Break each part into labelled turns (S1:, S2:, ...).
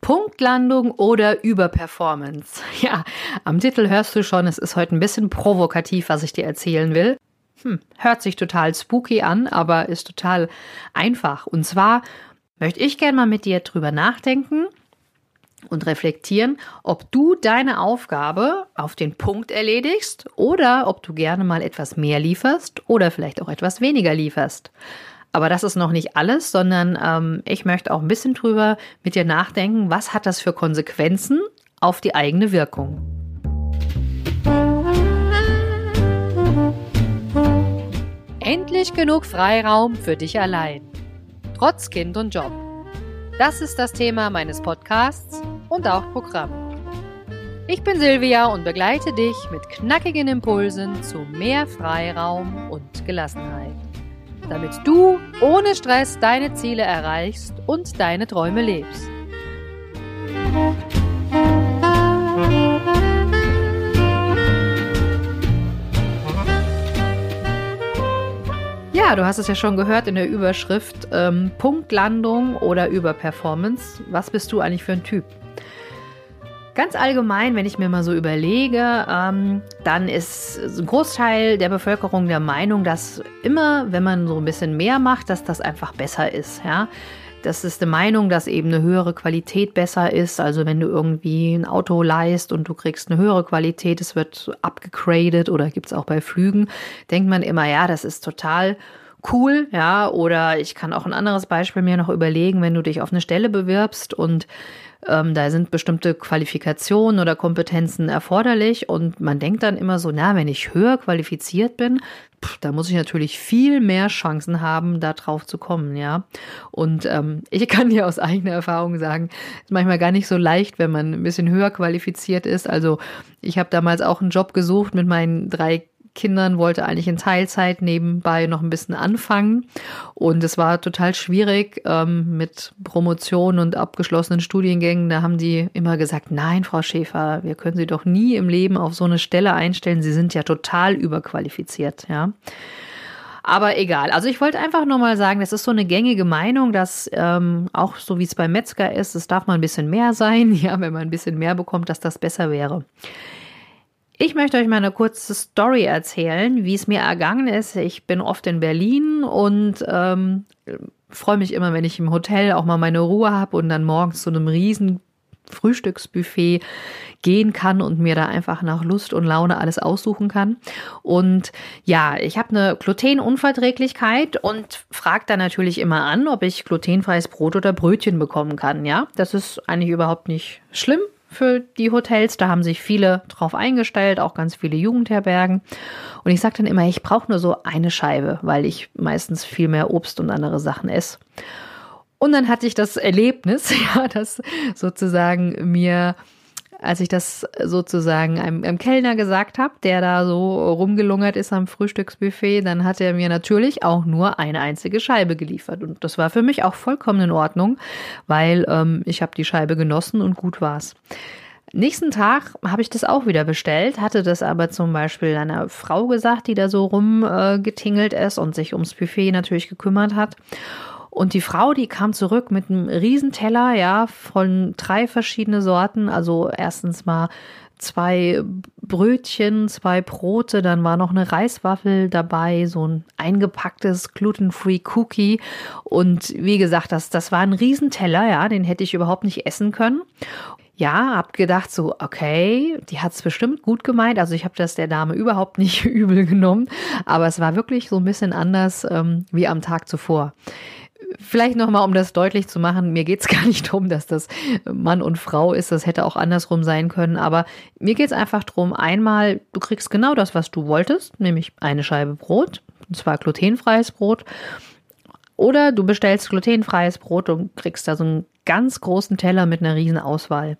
S1: Punktlandung oder Überperformance? Ja, am Titel hörst du schon, es ist heute ein bisschen provokativ, was ich dir erzählen will. Hm, hört sich total spooky an, aber ist total einfach. Und zwar möchte ich gerne mal mit dir drüber nachdenken und reflektieren, ob du deine Aufgabe auf den Punkt erledigst oder ob du gerne mal etwas mehr lieferst oder vielleicht auch etwas weniger lieferst. Aber das ist noch nicht alles, sondern ähm, ich möchte auch ein bisschen drüber mit dir nachdenken, was hat das für Konsequenzen auf die eigene Wirkung. Endlich genug Freiraum für dich allein. Trotz Kind und Job. Das ist das Thema meines Podcasts und auch Programm. Ich bin Silvia und begleite dich mit knackigen Impulsen zu mehr Freiraum und Gelassenheit damit du ohne Stress deine Ziele erreichst und deine Träume lebst. Ja, du hast es ja schon gehört in der Überschrift ähm, Punktlandung oder Überperformance. Was bist du eigentlich für ein Typ? Ganz allgemein, wenn ich mir mal so überlege, ähm, dann ist ein Großteil der Bevölkerung der Meinung, dass immer, wenn man so ein bisschen mehr macht, dass das einfach besser ist. Ja? Das ist eine Meinung, dass eben eine höhere Qualität besser ist. Also wenn du irgendwie ein Auto leist und du kriegst eine höhere Qualität, es wird abgegradet oder gibt es auch bei Flügen, denkt man immer, ja, das ist total cool, ja. Oder ich kann auch ein anderes Beispiel mir noch überlegen, wenn du dich auf eine Stelle bewirbst und ähm, da sind bestimmte Qualifikationen oder Kompetenzen erforderlich und man denkt dann immer so, na, wenn ich höher qualifiziert bin, pff, da muss ich natürlich viel mehr Chancen haben, da drauf zu kommen, ja. Und ähm, ich kann dir aus eigener Erfahrung sagen, ist manchmal gar nicht so leicht, wenn man ein bisschen höher qualifiziert ist. Also ich habe damals auch einen Job gesucht mit meinen drei Kindern, wollte eigentlich in Teilzeit nebenbei noch ein bisschen anfangen. Und es war total schwierig ähm, mit Promotion und abgeschlossenen Studiengängen. Da haben die immer gesagt, nein, Frau Schäfer, wir können Sie doch nie im Leben auf so eine Stelle einstellen. Sie sind ja total überqualifiziert, ja. Aber egal. Also ich wollte einfach nur mal sagen, das ist so eine gängige Meinung, dass ähm, auch so wie es beim Metzger ist, es darf mal ein bisschen mehr sein. Ja, wenn man ein bisschen mehr bekommt, dass das besser wäre. Ich möchte euch mal eine kurze Story erzählen, wie es mir ergangen ist. Ich bin oft in Berlin und ähm, freue mich immer, wenn ich im Hotel auch mal meine Ruhe habe und dann morgens zu einem riesen Frühstücksbuffet gehen kann und mir da einfach nach Lust und Laune alles aussuchen kann. Und ja, ich habe eine Glutenunverträglichkeit und frage dann natürlich immer an, ob ich glutenfreies Brot oder Brötchen bekommen kann. Ja, das ist eigentlich überhaupt nicht schlimm für die Hotels. Da haben sich viele drauf eingestellt, auch ganz viele Jugendherbergen. Und ich sage dann immer, ich brauche nur so eine Scheibe, weil ich meistens viel mehr Obst und andere Sachen esse. Und dann hatte ich das Erlebnis, ja, dass sozusagen mir als ich das sozusagen einem, einem Kellner gesagt habe, der da so rumgelungert ist am Frühstücksbuffet, dann hat er mir natürlich auch nur eine einzige Scheibe geliefert. Und das war für mich auch vollkommen in Ordnung, weil ähm, ich habe die Scheibe genossen und gut war's. Nächsten Tag habe ich das auch wieder bestellt, hatte das aber zum Beispiel einer Frau gesagt, die da so rumgetingelt äh, ist und sich ums Buffet natürlich gekümmert hat. Und die Frau, die kam zurück mit einem Riesenteller, ja, von drei verschiedene Sorten. Also erstens mal zwei Brötchen, zwei Brote, dann war noch eine Reiswaffel dabei, so ein eingepacktes gluten-free Cookie und wie gesagt, das, das war ein Riesenteller, ja, den hätte ich überhaupt nicht essen können. Ja, hab gedacht so, okay, die hat's bestimmt gut gemeint. Also ich habe das der Dame überhaupt nicht übel genommen, aber es war wirklich so ein bisschen anders ähm, wie am Tag zuvor vielleicht nochmal, um das deutlich zu machen, mir geht es gar nicht darum, dass das Mann und Frau ist, das hätte auch andersrum sein können, aber mir geht es einfach darum, einmal, du kriegst genau das, was du wolltest, nämlich eine Scheibe Brot, und zwar glutenfreies Brot, oder du bestellst glutenfreies Brot und kriegst da so einen ganz großen Teller mit einer riesen Auswahl.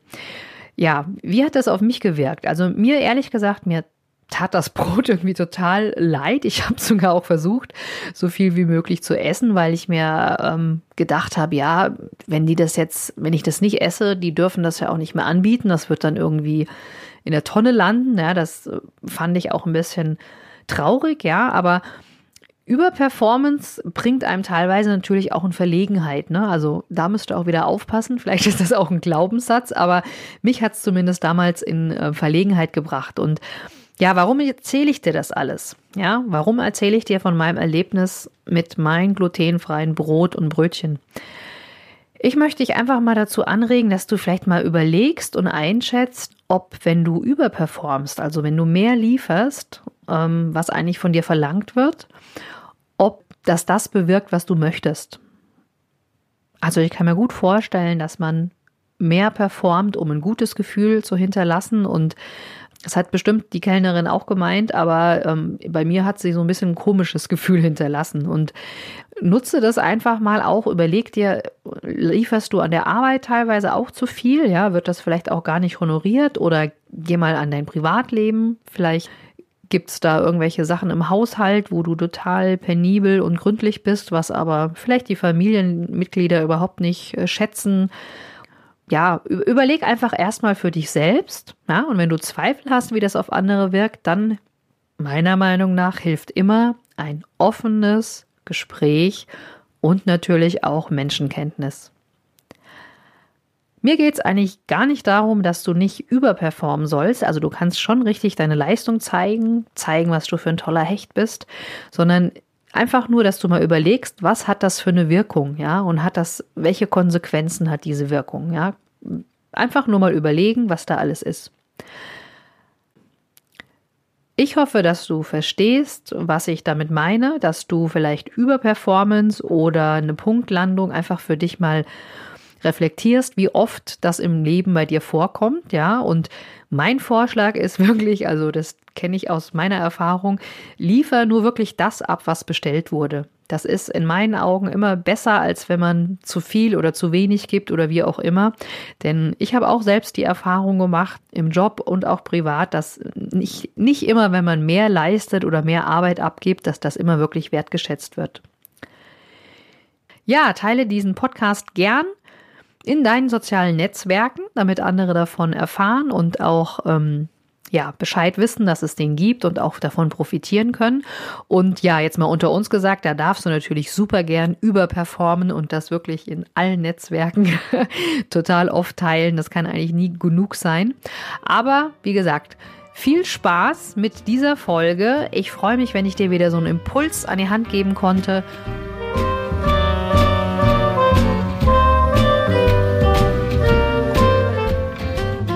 S1: Ja, wie hat das auf mich gewirkt? Also mir ehrlich gesagt, mir tat das Brot irgendwie total leid. Ich habe sogar auch versucht, so viel wie möglich zu essen, weil ich mir ähm, gedacht habe, ja, wenn die das jetzt, wenn ich das nicht esse, die dürfen das ja auch nicht mehr anbieten. Das wird dann irgendwie in der Tonne landen. Ja, das äh, fand ich auch ein bisschen traurig, ja, aber Überperformance bringt einem teilweise natürlich auch in Verlegenheit. Ne? Also da müsst ihr auch wieder aufpassen. Vielleicht ist das auch ein Glaubenssatz, aber mich hat es zumindest damals in äh, Verlegenheit gebracht. Und ja, warum erzähle ich dir das alles? Ja, warum erzähle ich dir von meinem Erlebnis mit meinem glutenfreien Brot und Brötchen? Ich möchte dich einfach mal dazu anregen, dass du vielleicht mal überlegst und einschätzt, ob wenn du überperformst, also wenn du mehr lieferst, ähm, was eigentlich von dir verlangt wird, ob das das bewirkt, was du möchtest. Also ich kann mir gut vorstellen, dass man mehr performt, um ein gutes Gefühl zu hinterlassen und das hat bestimmt die Kellnerin auch gemeint, aber ähm, bei mir hat sie so ein bisschen ein komisches Gefühl hinterlassen. Und nutze das einfach mal auch. Überleg dir, lieferst du an der Arbeit teilweise auch zu viel? Ja, wird das vielleicht auch gar nicht honoriert? Oder geh mal an dein Privatleben. Vielleicht gibt es da irgendwelche Sachen im Haushalt, wo du total penibel und gründlich bist, was aber vielleicht die Familienmitglieder überhaupt nicht äh, schätzen ja, überleg einfach erstmal für dich selbst. Ja, und wenn du Zweifel hast, wie das auf andere wirkt, dann meiner Meinung nach hilft immer ein offenes Gespräch und natürlich auch Menschenkenntnis. Mir geht es eigentlich gar nicht darum, dass du nicht überperformen sollst. Also du kannst schon richtig deine Leistung zeigen, zeigen, was du für ein toller Hecht bist, sondern einfach nur, dass du mal überlegst, was hat das für eine Wirkung, ja, und hat das, welche Konsequenzen hat diese Wirkung, ja. Einfach nur mal überlegen, was da alles ist. Ich hoffe, dass du verstehst, was ich damit meine, dass du vielleicht Überperformance oder eine Punktlandung einfach für dich mal reflektierst, wie oft das im Leben bei dir vorkommt, ja. Und mein Vorschlag ist wirklich, also das kenne ich aus meiner Erfahrung, liefer nur wirklich das ab, was bestellt wurde. Das ist in meinen Augen immer besser, als wenn man zu viel oder zu wenig gibt oder wie auch immer. Denn ich habe auch selbst die Erfahrung gemacht, im Job und auch privat, dass nicht, nicht immer, wenn man mehr leistet oder mehr Arbeit abgibt, dass das immer wirklich wertgeschätzt wird. Ja, teile diesen Podcast gern in deinen sozialen Netzwerken, damit andere davon erfahren und auch ähm, ja, Bescheid wissen, dass es den gibt und auch davon profitieren können. Und ja, jetzt mal unter uns gesagt, da darfst du natürlich super gern überperformen und das wirklich in allen Netzwerken total oft teilen. Das kann eigentlich nie genug sein. Aber wie gesagt, viel Spaß mit dieser Folge. Ich freue mich, wenn ich dir wieder so einen Impuls an die Hand geben konnte